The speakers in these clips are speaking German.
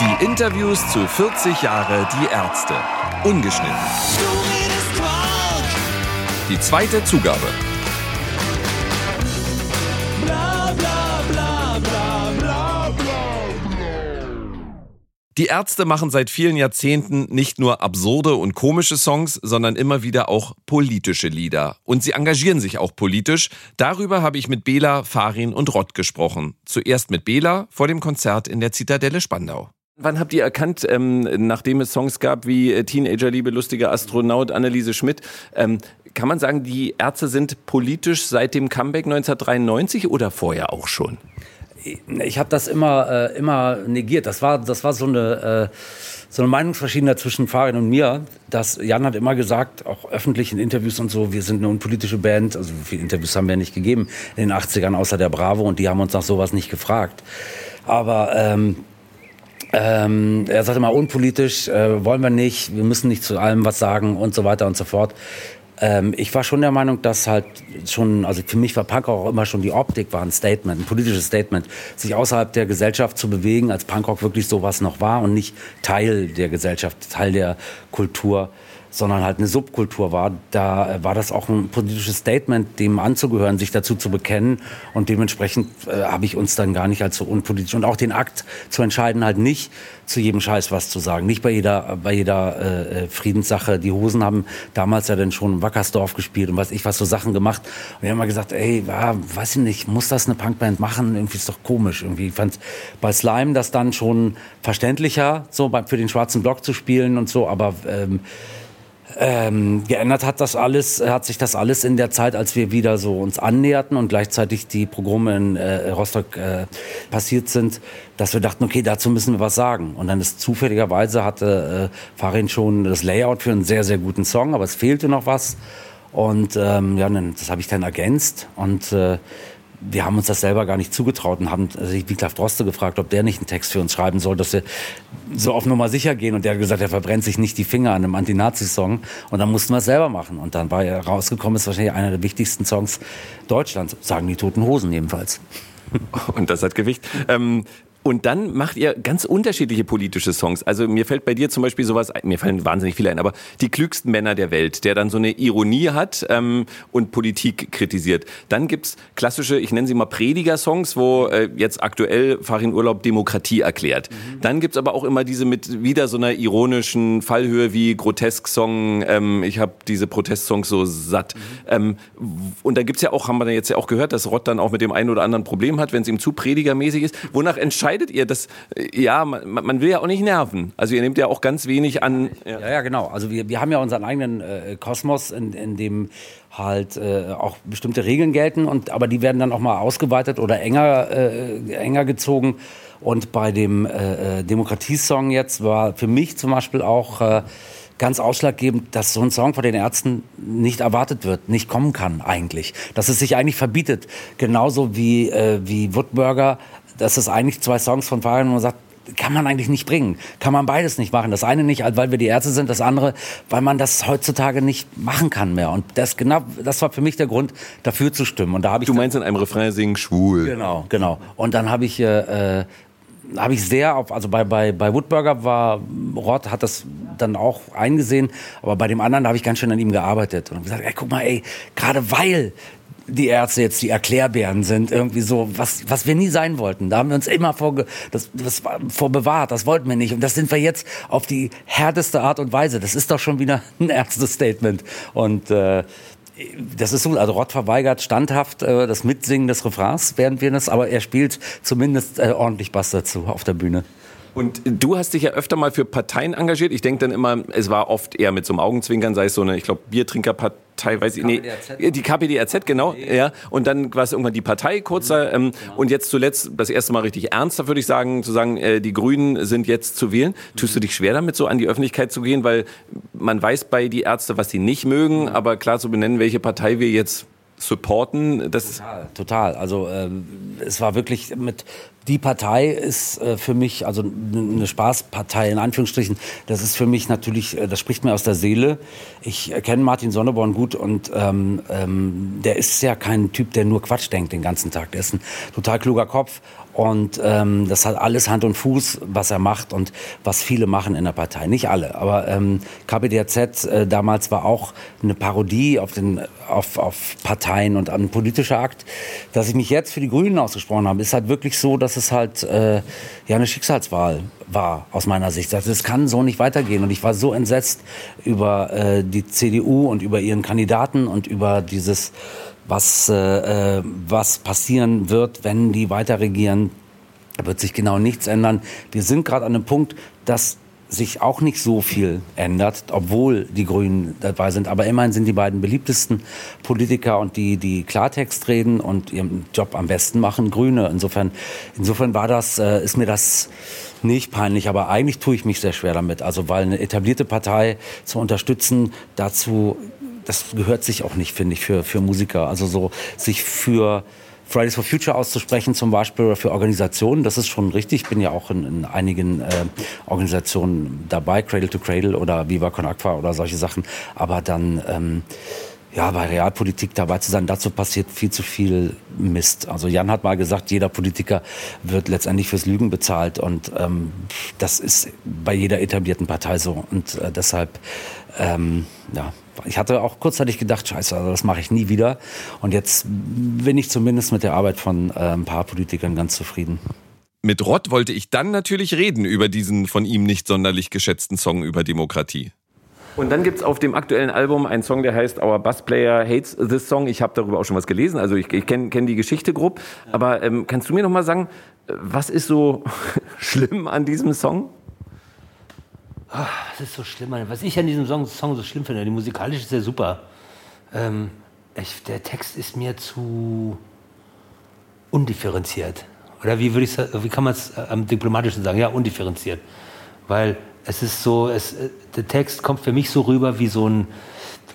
Die Interviews zu 40 Jahre Die Ärzte. Ungeschnitten. Die zweite Zugabe. Die Ärzte machen seit vielen Jahrzehnten nicht nur absurde und komische Songs, sondern immer wieder auch politische Lieder. Und sie engagieren sich auch politisch. Darüber habe ich mit Bela, Farin und Rott gesprochen. Zuerst mit Bela vor dem Konzert in der Zitadelle Spandau. Wann habt ihr erkannt, ähm, nachdem es Songs gab wie äh, Teenager, liebe lustige Astronaut, Anneliese Schmidt, ähm, kann man sagen, die Ärzte sind politisch seit dem Comeback 1993 oder vorher auch schon? ich habe das immer, äh, immer negiert. Das war, das war so eine, äh, so eine Meinungsverschiedenheit zwischen Farin und mir. Dass Jan hat immer gesagt, auch öffentlich in Interviews und so, wir sind eine unpolitische Band. Also viele Interviews haben wir nicht gegeben in den 80ern, außer der Bravo. Und die haben uns nach sowas nicht gefragt. Aber ähm, ähm, er sagt immer unpolitisch, äh, wollen wir nicht, wir müssen nicht zu allem was sagen und so weiter und so fort. Ähm, ich war schon der Meinung, dass halt schon, also für mich war Punk auch immer schon die Optik war ein Statement, ein politisches Statement, sich außerhalb der Gesellschaft zu bewegen, als Punkrock wirklich sowas noch war und nicht Teil der Gesellschaft, Teil der Kultur sondern halt eine Subkultur war, da äh, war das auch ein politisches Statement, dem anzugehören, sich dazu zu bekennen. Und dementsprechend äh, habe ich uns dann gar nicht als so unpolitisch und auch den Akt zu entscheiden, halt nicht zu jedem Scheiß was zu sagen. Nicht bei jeder, bei jeder äh, äh Friedenssache. Die Hosen haben damals ja dann schon Wackersdorf gespielt und was ich was so Sachen gemacht. Und wir haben mal gesagt, ey, ja, weiß ich nicht, muss das eine Punkband machen? Irgendwie ist doch komisch. Irgendwie fand bei Slime das dann schon verständlicher, so für den schwarzen Block zu spielen und so, aber ähm, ähm, geändert hat das alles, hat sich das alles in der Zeit, als wir wieder so uns annäherten und gleichzeitig die Pogrome in äh, Rostock äh, passiert sind, dass wir dachten, okay, dazu müssen wir was sagen. Und dann ist zufälligerweise hatte äh, Farin schon das Layout für einen sehr, sehr guten Song, aber es fehlte noch was. Und ähm, ja, das habe ich dann ergänzt und äh, wir haben uns das selber gar nicht zugetraut und haben also Wiglaf Droste gefragt, ob der nicht einen Text für uns schreiben soll, dass wir so auf Nummer sicher gehen. Und der hat gesagt, er verbrennt sich nicht die Finger an einem Anti-Nazi-Song. Und dann mussten wir es selber machen. Und dann war er rausgekommen, ist wahrscheinlich einer der wichtigsten Songs Deutschlands, sagen die Toten Hosen jedenfalls. Und das hat Gewicht. Ähm, und dann macht ihr ganz unterschiedliche politische Songs. Also mir fällt bei dir zum Beispiel sowas, mir fallen wahnsinnig viele ein, aber die klügsten Männer der Welt, der dann so eine Ironie hat ähm, und Politik kritisiert. Dann gibt's klassische, ich nenne sie mal Prediger-Songs, wo äh, jetzt aktuell Farin Urlaub Demokratie erklärt. Mhm. Dann gibt's aber auch immer diese mit wieder so einer ironischen Fallhöhe wie Grotesk-Song, ähm, ich habe diese Protestsongs so satt. Mhm. Ähm, und da gibt's ja auch, haben wir jetzt ja auch gehört, dass Rott dann auch mit dem einen oder anderen Problem hat, wenn es ihm zu predigermäßig ist. Wonach entscheidet entscheidet ihr das? Ja, man, man, will ja auch nicht nerven. Also ihr nehmt ja auch ganz wenig an. Ja, ja, ja genau. Also wir, wir haben ja unseren eigenen äh, Kosmos, in, in dem halt äh, auch bestimmte Regeln gelten und aber die werden dann auch mal ausgeweitet oder enger äh, enger gezogen. Und bei dem äh, äh Demokratiesong jetzt war für mich zum Beispiel auch äh, ganz ausschlaggebend, dass so ein Song von den Ärzten nicht erwartet wird, nicht kommen kann eigentlich. Dass es sich eigentlich verbietet. Genauso wie, äh, wie Woodburger dass es eigentlich zwei Songs von Fabian, wo man sagt, kann man eigentlich nicht bringen. Kann man beides nicht machen. Das eine nicht, weil wir die Ärzte sind, das andere, weil man das heutzutage nicht machen kann mehr. Und das genau, das war für mich der Grund, dafür zu stimmen. Und da habe ich. Du meinst in einem Refrain singen schwul. Genau, genau. Und dann habe ich, äh, habe ich sehr auf, also bei, bei, bei Woodburger war, Rott hat das dann auch eingesehen, aber bei dem anderen habe ich ganz schön an ihm gearbeitet und gesagt, ey, guck mal, ey, gerade weil die Ärzte jetzt die Erklärbären sind, irgendwie so, was, was wir nie sein wollten. Da haben wir uns immer vor, das, das vor bewahrt, das wollten wir nicht. Und das sind wir jetzt auf die härteste Art und Weise. Das ist doch schon wieder ein Ärzte-Statement. Und äh, das ist so, also Rott verweigert standhaft äh, das Mitsingen des Refrains, während wir das, aber er spielt zumindest äh, ordentlich Bass dazu auf der Bühne. Und du hast dich ja öfter mal für Parteien engagiert. Ich denke dann immer, es war oft eher mit so einem Augenzwinkern, sei es so eine, ich glaube, Biertrinkerpartei, weiß ich, nee, die KPDRZ, genau, ja. Und dann war es irgendwann die Partei kurzer, mhm, ähm, genau. und jetzt zuletzt das erste Mal richtig ernster, würde ich sagen, zu sagen, äh, die Grünen sind jetzt zu wählen. Tust du dich schwer damit, so an die Öffentlichkeit zu gehen, weil man weiß bei die Ärzte, was sie nicht mögen, mhm. aber klar zu benennen, welche Partei wir jetzt supporten. Das total, total. Also ähm, es war wirklich mit die Partei ist äh, für mich, also eine Spaßpartei in Anführungsstrichen, das ist für mich natürlich, äh, das spricht mir aus der Seele. Ich kenne Martin Sonneborn gut und ähm, ähm, der ist ja kein Typ, der nur Quatsch denkt den ganzen Tag. Der ist ein total kluger Kopf und ähm, das hat alles Hand und Fuß, was er macht und was viele machen in der Partei. Nicht alle, aber ähm, KPDZ äh, damals war auch eine Parodie auf, den, auf, auf Parteien und ein politischer Akt. Dass ich mich jetzt für die Grünen ausgesprochen habe, ist halt wirklich so, dass es halt äh, ja eine Schicksalswahl war aus meiner Sicht. Das, das kann so nicht weitergehen. Und ich war so entsetzt über äh, die CDU und über ihren Kandidaten und über dieses was, äh, äh, was passieren wird, wenn die weiter regieren. Da wird sich genau nichts ändern. Wir sind gerade an einem Punkt, dass sich auch nicht so viel ändert, obwohl die Grünen dabei sind. Aber immerhin sind die beiden beliebtesten Politiker und die, die Klartext reden und ihren Job am besten machen, Grüne. Insofern, insofern war das, äh, ist mir das nicht peinlich, aber eigentlich tue ich mich sehr schwer damit. Also, weil eine etablierte Partei zu unterstützen, dazu das gehört sich auch nicht, finde ich, für, für Musiker. Also so sich für Fridays for Future auszusprechen zum Beispiel oder für Organisationen, das ist schon richtig. Ich bin ja auch in, in einigen äh, Organisationen dabei, Cradle to Cradle oder Viva Con Aqua oder solche Sachen. Aber dann... Ähm, ja, bei Realpolitik dabei zu sein, dazu passiert viel zu viel Mist. Also Jan hat mal gesagt, jeder Politiker wird letztendlich fürs Lügen bezahlt und ähm, das ist bei jeder etablierten Partei so und äh, deshalb ähm, ja, ich hatte auch kurzzeitig gedacht, scheiße, also das mache ich nie wieder. Und jetzt bin ich zumindest mit der Arbeit von äh, ein paar Politikern ganz zufrieden. Mit Rott wollte ich dann natürlich reden über diesen von ihm nicht sonderlich geschätzten Song über Demokratie. Und dann gibt es auf dem aktuellen Album einen Song, der heißt Our Bass Player Hates This Song. Ich habe darüber auch schon was gelesen, also ich, ich kenne kenn die Geschichte grob. Aber ähm, kannst du mir noch mal sagen, äh, was ist so schlimm an diesem Song? Oh, das ist so schlimm. Was ich an diesem Song, Song so schlimm finde, die musikalisch ist ja super. Ähm, ich, der Text ist mir zu undifferenziert. Oder wie, würde wie kann man es äh, am diplomatischen sagen? Ja, undifferenziert. Weil es ist so, es, äh, der Text kommt für mich so rüber wie so ein,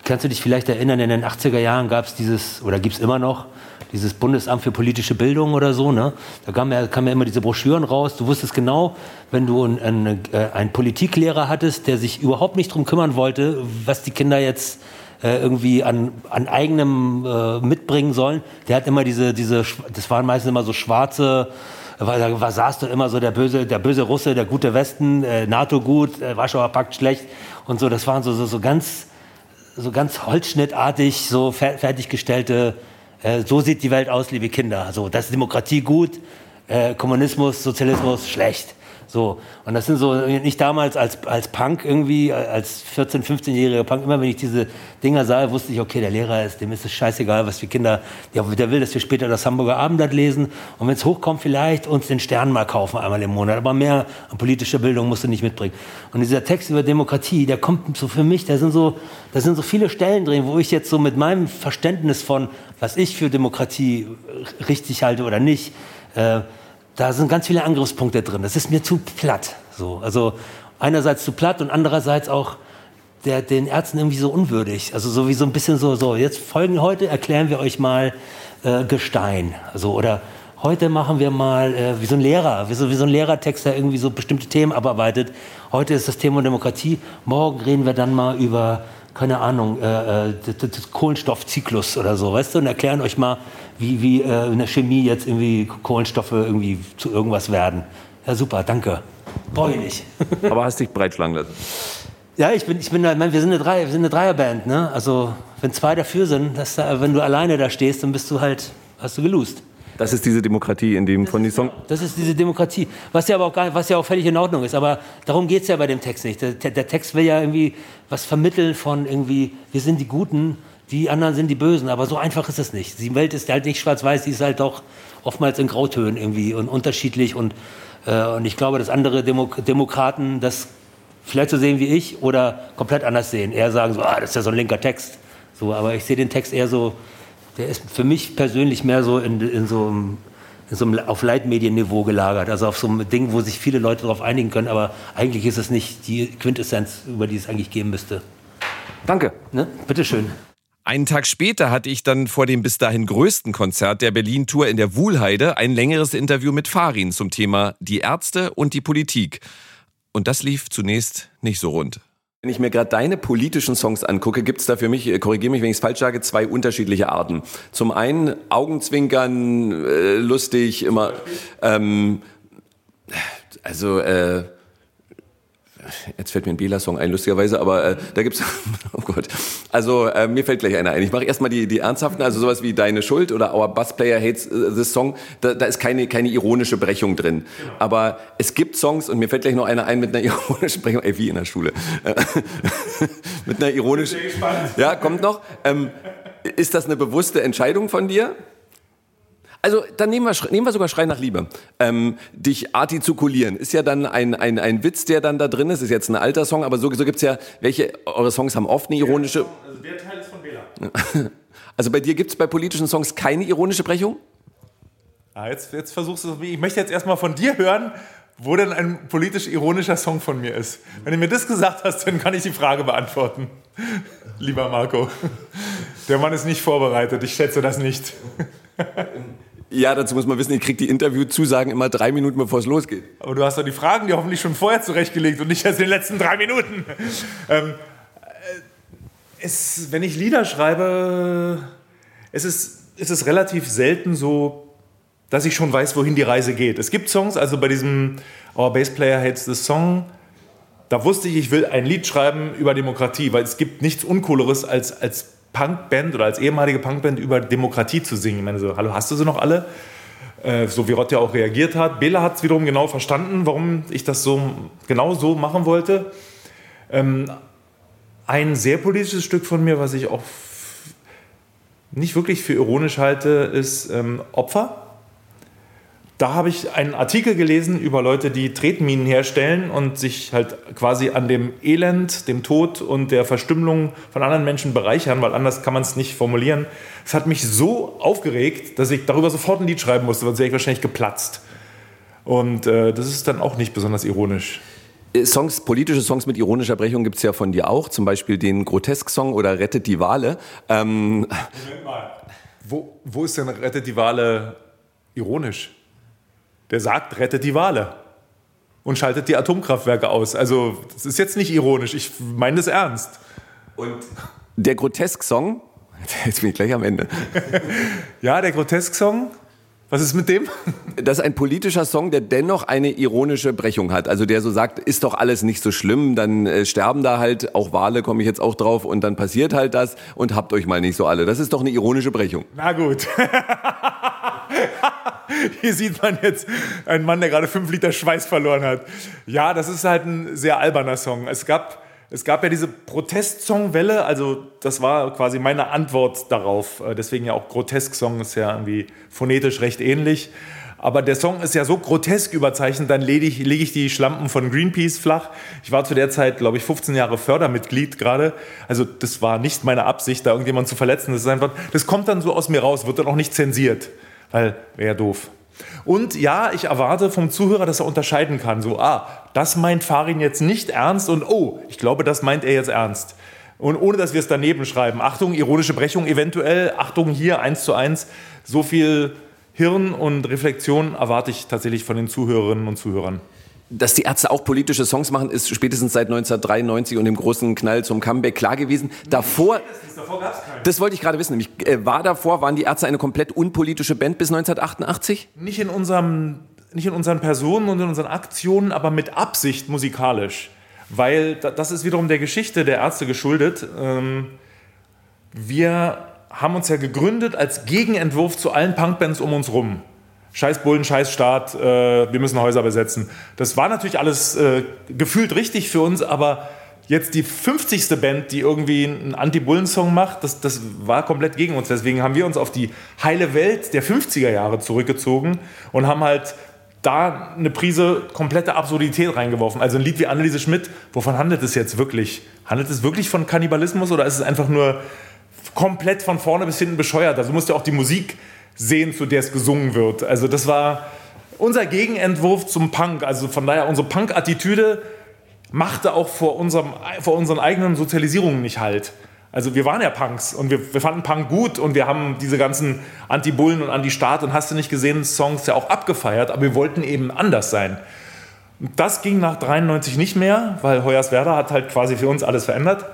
kannst du dich vielleicht erinnern, in den 80er Jahren gab es dieses, oder gibt es immer noch, dieses Bundesamt für politische Bildung oder so, ne? Da kamen ja, kam ja immer diese Broschüren raus. Du wusstest genau, wenn du einen, äh, einen Politiklehrer hattest, der sich überhaupt nicht darum kümmern wollte, was die Kinder jetzt äh, irgendwie an, an eigenem äh, mitbringen sollen, der hat immer diese, diese, das waren meistens immer so schwarze, da war, saß du immer so der böse, der böse Russe, der gute Westen, äh, NATO gut, äh, Warschauer Pakt schlecht und so. Das waren so, so, so ganz, so ganz holzschnittartig, so fertiggestellte äh, so sieht die Welt aus, liebe Kinder. So, das ist Demokratie gut, äh, Kommunismus, Sozialismus schlecht. So, und das sind so, nicht damals als, als Punk irgendwie, als 14-, 15-jähriger Punk, immer wenn ich diese Dinger sah, wusste ich, okay, der Lehrer ist, dem ist es scheißegal, was wir Kinder, der, der will, dass wir später das Hamburger Abendblatt lesen. Und wenn es hochkommt, vielleicht uns den Stern mal kaufen einmal im Monat, aber mehr an politischer Bildung musst du nicht mitbringen. Und dieser Text über Demokratie, der kommt so für mich, da sind so, da sind so viele Stellen drin, wo ich jetzt so mit meinem Verständnis von, was ich für Demokratie richtig halte oder nicht, äh, da sind ganz viele Angriffspunkte drin. Das ist mir zu platt. So. Also einerseits zu platt und andererseits auch der, den Ärzten irgendwie so unwürdig. Also so wie so ein bisschen so, so jetzt folgen heute, erklären wir euch mal äh, Gestein. Also, oder heute machen wir mal, äh, wie so ein Lehrer, wie so, wie so ein Lehrertext, der irgendwie so bestimmte Themen abarbeitet. Heute ist das Thema Demokratie, morgen reden wir dann mal über keine Ahnung, äh, äh das, Kohlenstoffzyklus oder so, weißt du, und erklären euch mal, wie, wie äh, in der Chemie jetzt irgendwie Kohlenstoffe irgendwie zu irgendwas werden. Ja, super, danke. Brauche ich nicht. Aber hast dich breitschlagen lassen. Ja, ich bin, ich bin, ich meine, wir sind eine, Drei, wir sind eine Dreierband, ne? Also, wenn zwei dafür sind, dass da, wenn du alleine da stehst, dann bist du halt, hast du gelust. Das ist diese Demokratie, in dem das von die Song. Das ist diese Demokratie, was ja aber auch gar, was ja auch völlig in Ordnung ist. Aber darum geht es ja bei dem Text nicht. Der, der, Text will ja irgendwie was vermitteln von irgendwie, wir sind die Guten, die anderen sind die Bösen. Aber so einfach ist es nicht. Die Welt ist halt nicht schwarz-weiß, die ist halt doch oftmals in Grautönen irgendwie und unterschiedlich. Und, äh, und ich glaube, dass andere Demo Demokraten das vielleicht so sehen wie ich oder komplett anders sehen. Eher sagen so, ah, das ist ja so ein linker Text. So, aber ich sehe den Text eher so der ist für mich persönlich mehr so in, in so einem in so einem auf Leitmedienniveau gelagert, also auf so einem Ding, wo sich viele Leute darauf einigen können, aber eigentlich ist es nicht die Quintessenz, über die es eigentlich gehen müsste. Danke. Ne? Bitteschön. Einen Tag später hatte ich dann vor dem bis dahin größten Konzert der Berlin-Tour in der Wuhlheide ein längeres Interview mit Farin zum Thema die Ärzte und die Politik. Und das lief zunächst nicht so rund. Wenn ich mir gerade deine politischen Songs angucke, gibt es da für mich, äh, korrigiere mich, wenn ich es falsch sage, zwei unterschiedliche Arten. Zum einen Augenzwinkern, äh, lustig, immer. Ähm, also äh, Jetzt fällt mir ein Bela-Song ein, lustigerweise, aber äh, da gibt's, oh Gott, also äh, mir fällt gleich einer ein. Ich mache erstmal die, die ernsthaften, also sowas wie Deine Schuld oder Our Bass Player Hates äh, This Song, da, da ist keine, keine ironische Brechung drin. Genau. Aber es gibt Songs, und mir fällt gleich noch einer ein mit einer ironischen Brechung, ey, wie in der Schule. mit einer ironischen, ja, kommt noch. Ähm, ist das eine bewusste Entscheidung von dir? Also dann nehmen wir, nehmen wir sogar Schrei nach Liebe. Ähm, dich artikulieren ist ja dann ein, ein, ein Witz, der dann da drin ist. Ist jetzt ein alter Song, aber so, so gibt's ja, welche, eure Songs haben oft eine ironische... Also der Teil ist von Bela. Also bei dir gibt's bei politischen Songs keine ironische Brechung? Ah, jetzt, jetzt versuchst du, ich möchte jetzt erstmal von dir hören, wo denn ein politisch ironischer Song von mir ist. Wenn du mir das gesagt hast, dann kann ich die Frage beantworten. Lieber Marco. Der Mann ist nicht vorbereitet, ich schätze das nicht. Ja, dazu muss man wissen, ich kriege die Interviewzusagen immer drei Minuten, bevor es losgeht. Aber du hast doch die Fragen die hoffentlich schon vorher zurechtgelegt und nicht erst in den letzten drei Minuten. Ähm, äh, es, wenn ich Lieder schreibe, es ist, es ist relativ selten so, dass ich schon weiß, wohin die Reise geht. Es gibt Songs, also bei diesem Our Bass Player Hates the Song, da wusste ich, ich will ein Lied schreiben über Demokratie, weil es gibt nichts Uncooleres als, als Punkband oder als ehemalige Punkband über Demokratie zu singen. Ich meine so, hallo, hast du sie noch alle? Äh, so wie Rott ja auch reagiert hat. Bela hat es wiederum genau verstanden, warum ich das so genau so machen wollte. Ähm, ein sehr politisches Stück von mir, was ich auch nicht wirklich für ironisch halte, ist ähm, Opfer da habe ich einen Artikel gelesen über Leute, die Tretminen herstellen und sich halt quasi an dem Elend, dem Tod und der Verstümmelung von anderen Menschen bereichern, weil anders kann man es nicht formulieren. Es hat mich so aufgeregt, dass ich darüber sofort ein Lied schreiben musste, sonst wäre ich wahrscheinlich geplatzt. Und äh, das ist dann auch nicht besonders ironisch. Äh, Songs, politische Songs mit ironischer Brechung gibt es ja von dir auch, zum Beispiel den Grotesk-Song oder Rettet die Wale. Ähm Moment mal. Wo, wo ist denn Rettet die Wale ironisch? Der sagt, rettet die Wale und schaltet die Atomkraftwerke aus. Also das ist jetzt nicht ironisch, ich meine das ernst. Und der Grotesk-Song, jetzt bin ich gleich am Ende. ja, der Grotesk-Song, was ist mit dem? Das ist ein politischer Song, der dennoch eine ironische Brechung hat. Also der so sagt, ist doch alles nicht so schlimm, dann äh, sterben da halt auch Wale, komme ich jetzt auch drauf, und dann passiert halt das und habt euch mal nicht so alle. Das ist doch eine ironische Brechung. Na gut. Hier sieht man jetzt einen Mann, der gerade fünf Liter Schweiß verloren hat. Ja, das ist halt ein sehr alberner Song. Es gab, es gab ja diese Protestsongwelle, also das war quasi meine Antwort darauf. Äh, deswegen ja auch Grotesk-Song ist ja irgendwie phonetisch recht ähnlich. Aber der Song ist ja so grotesk überzeichnet, dann lege ich, lege ich die Schlampen von Greenpeace flach. Ich war zu der Zeit, glaube ich, 15 Jahre Fördermitglied gerade. Also das war nicht meine Absicht, da irgendjemanden zu verletzen. Das ist einfach, das kommt dann so aus mir raus, wird dann auch nicht zensiert weil wäre doof. Und ja, ich erwarte vom Zuhörer, dass er unterscheiden kann. So, ah, das meint Farin jetzt nicht ernst und oh, ich glaube, das meint er jetzt ernst. Und ohne dass wir es daneben schreiben. Achtung, ironische Brechung eventuell. Achtung, hier eins zu eins. So viel Hirn und Reflexion erwarte ich tatsächlich von den Zuhörerinnen und Zuhörern. Dass die Ärzte auch politische Songs machen, ist spätestens seit 1993 und dem großen Knall zum Comeback klar gewesen. Davor, das wollte ich gerade wissen. Nämlich, äh, war davor, waren die Ärzte eine komplett unpolitische Band bis 1988? Nicht in unserem, nicht in unseren Personen und in unseren Aktionen, aber mit Absicht musikalisch. Weil das ist wiederum der Geschichte der Ärzte geschuldet. Ähm, wir haben uns ja gegründet als Gegenentwurf zu allen Punkbands um uns rum. Scheiß Bullen, Scheiß Staat, äh, wir müssen Häuser besetzen. Das war natürlich alles äh, gefühlt richtig für uns, aber jetzt die 50. Band, die irgendwie einen Anti-Bullen-Song macht, das, das war komplett gegen uns. Deswegen haben wir uns auf die heile Welt der 50er Jahre zurückgezogen und haben halt da eine Prise komplette Absurdität reingeworfen. Also ein Lied wie Anneliese Schmidt, wovon handelt es jetzt wirklich? Handelt es wirklich von Kannibalismus oder ist es einfach nur komplett von vorne bis hinten bescheuert? Also musst ja auch die Musik sehen, zu der es gesungen wird. Also das war unser Gegenentwurf zum Punk. Also von daher unsere Punk-Attitüde machte auch vor, unserem, vor unseren eigenen Sozialisierungen nicht halt. Also wir waren ja Punks und wir, wir fanden Punk gut und wir haben diese ganzen Anti-Bullen und Anti-Staat und hast du nicht gesehen, Songs ja auch abgefeiert, aber wir wollten eben anders sein. Das ging nach 93 nicht mehr, weil Hoyerswerda hat halt quasi für uns alles verändert.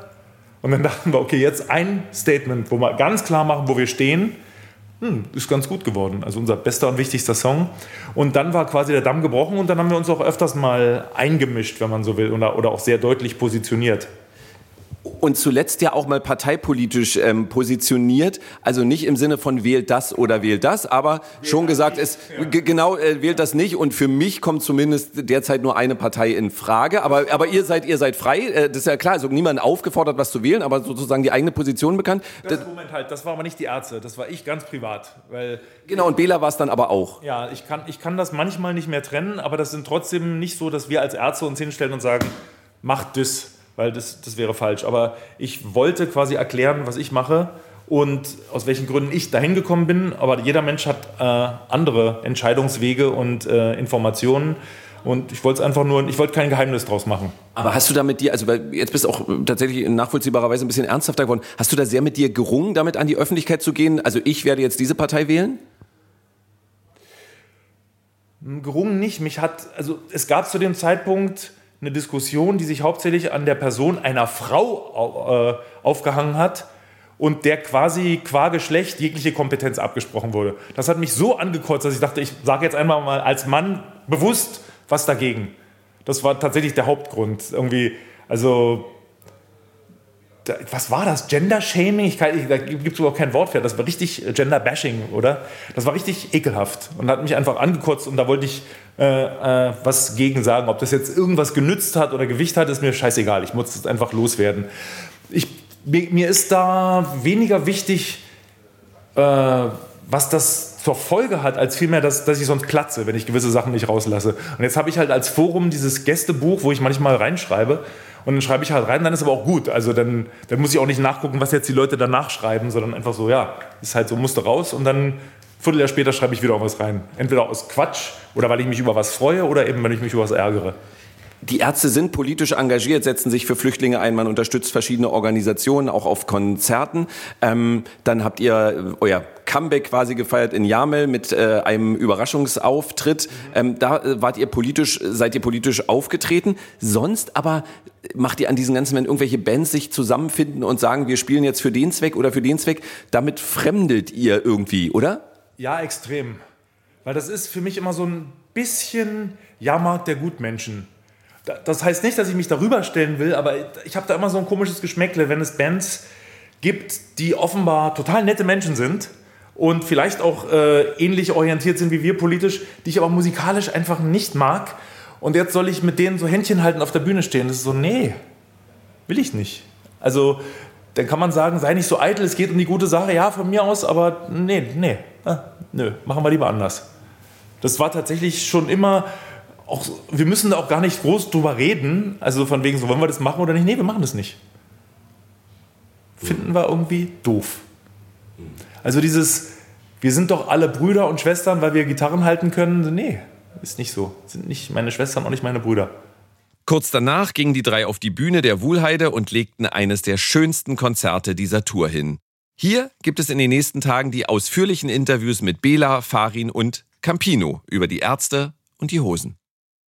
Und dann dachten wir, okay, jetzt ein Statement, wo wir ganz klar machen, wo wir stehen. Hm, ist ganz gut geworden. Also unser bester und wichtigster Song. Und dann war quasi der Damm gebrochen und dann haben wir uns auch öfters mal eingemischt, wenn man so will, oder, oder auch sehr deutlich positioniert und zuletzt ja auch mal parteipolitisch ähm, positioniert. Also nicht im Sinne von wählt das oder wählt das, aber schon gesagt, es genau äh, wählt das nicht. Und für mich kommt zumindest derzeit nur eine Partei in Frage. Aber, aber ihr seid ihr seid frei. Äh, das ist ja klar. Also niemand aufgefordert, was zu wählen, aber sozusagen die eigene Position bekannt. Das, Moment halt, das war aber nicht die Ärzte, das war ich ganz privat, weil genau und Bela war es dann aber auch. Ja, ich kann ich kann das manchmal nicht mehr trennen, aber das sind trotzdem nicht so, dass wir als Ärzte uns hinstellen und sagen, macht das weil das, das wäre falsch. Aber ich wollte quasi erklären, was ich mache und aus welchen Gründen ich dahin gekommen bin. Aber jeder Mensch hat äh, andere Entscheidungswege und äh, Informationen. Und ich wollte es einfach nur, ich wollte kein Geheimnis draus machen. Aber hast du da mit dir, also jetzt bist du auch tatsächlich in nachvollziehbarerweise ein bisschen ernsthafter geworden, hast du da sehr mit dir gerungen, damit an die Öffentlichkeit zu gehen? Also ich werde jetzt diese Partei wählen? Gerungen nicht. Mich hat, also es gab zu dem Zeitpunkt eine Diskussion, die sich hauptsächlich an der Person einer Frau äh, aufgehangen hat und der quasi qua Geschlecht jegliche Kompetenz abgesprochen wurde. Das hat mich so angekotzt, dass ich dachte, ich sage jetzt einmal mal als Mann bewusst was dagegen. Das war tatsächlich der Hauptgrund. Irgendwie, also was war das? Kann, ich, da gibt es überhaupt kein Wort für. Das war richtig äh, Gender-Bashing, oder? Das war richtig ekelhaft und hat mich einfach angekotzt und da wollte ich äh, äh, was gegen sagen. Ob das jetzt irgendwas genützt hat oder Gewicht hat, ist mir scheißegal. Ich muss es einfach loswerden. Ich, mir, ist da weniger wichtig, äh, was das zur Folge hat, als vielmehr, dass, dass ich sonst platze, wenn ich gewisse Sachen nicht rauslasse. Und jetzt habe ich halt als Forum dieses Gästebuch, wo ich manchmal reinschreibe, und dann schreibe ich halt rein, dann ist aber auch gut. Also dann, dann muss ich auch nicht nachgucken, was jetzt die Leute danach schreiben, sondern einfach so, ja, ist halt so, musste raus und dann Vierteljahr später schreibe ich wieder auch was rein. Entweder aus Quatsch oder weil ich mich über was freue oder eben, wenn ich mich über was ärgere. Die Ärzte sind politisch engagiert, setzen sich für Flüchtlinge ein, man unterstützt verschiedene Organisationen, auch auf Konzerten. Ähm, dann habt ihr euer Comeback quasi gefeiert in Jamel mit äh, einem Überraschungsauftritt. Ähm, da äh, wart ihr politisch, seid ihr politisch aufgetreten. Sonst aber macht ihr an diesen ganzen, wenn irgendwelche Bands sich zusammenfinden und sagen, wir spielen jetzt für den Zweck oder für den Zweck, damit fremdelt ihr irgendwie, oder? Ja, extrem. Weil das ist für mich immer so ein bisschen Jahrmarkt der Gutmenschen. Das heißt nicht, dass ich mich darüber stellen will, aber ich habe da immer so ein komisches Geschmäckle, wenn es Bands gibt, die offenbar total nette Menschen sind und vielleicht auch äh, ähnlich orientiert sind wie wir politisch, die ich aber musikalisch einfach nicht mag. Und jetzt soll ich mit denen so Händchen halten auf der Bühne stehen. Das ist so, nee, will ich nicht. Also, dann kann man sagen, sei nicht so eitel, es geht um die gute Sache, ja, von mir aus, aber nee, nee, ah, nö, machen wir lieber anders. Das war tatsächlich schon immer auch, wir müssen da auch gar nicht groß drüber reden. Also von wegen, so wollen wir das machen oder nicht? Nee, wir machen das nicht. Finden wir irgendwie doof. Also dieses, wir sind doch alle Brüder und Schwestern, weil wir Gitarren halten können. Nee, ist nicht so. Sind nicht meine Schwestern, auch nicht meine Brüder. Kurz danach gingen die drei auf die Bühne der Wuhlheide und legten eines der schönsten Konzerte dieser Tour hin. Hier gibt es in den nächsten Tagen die ausführlichen Interviews mit Bela, Farin und Campino über die Ärzte und die Hosen.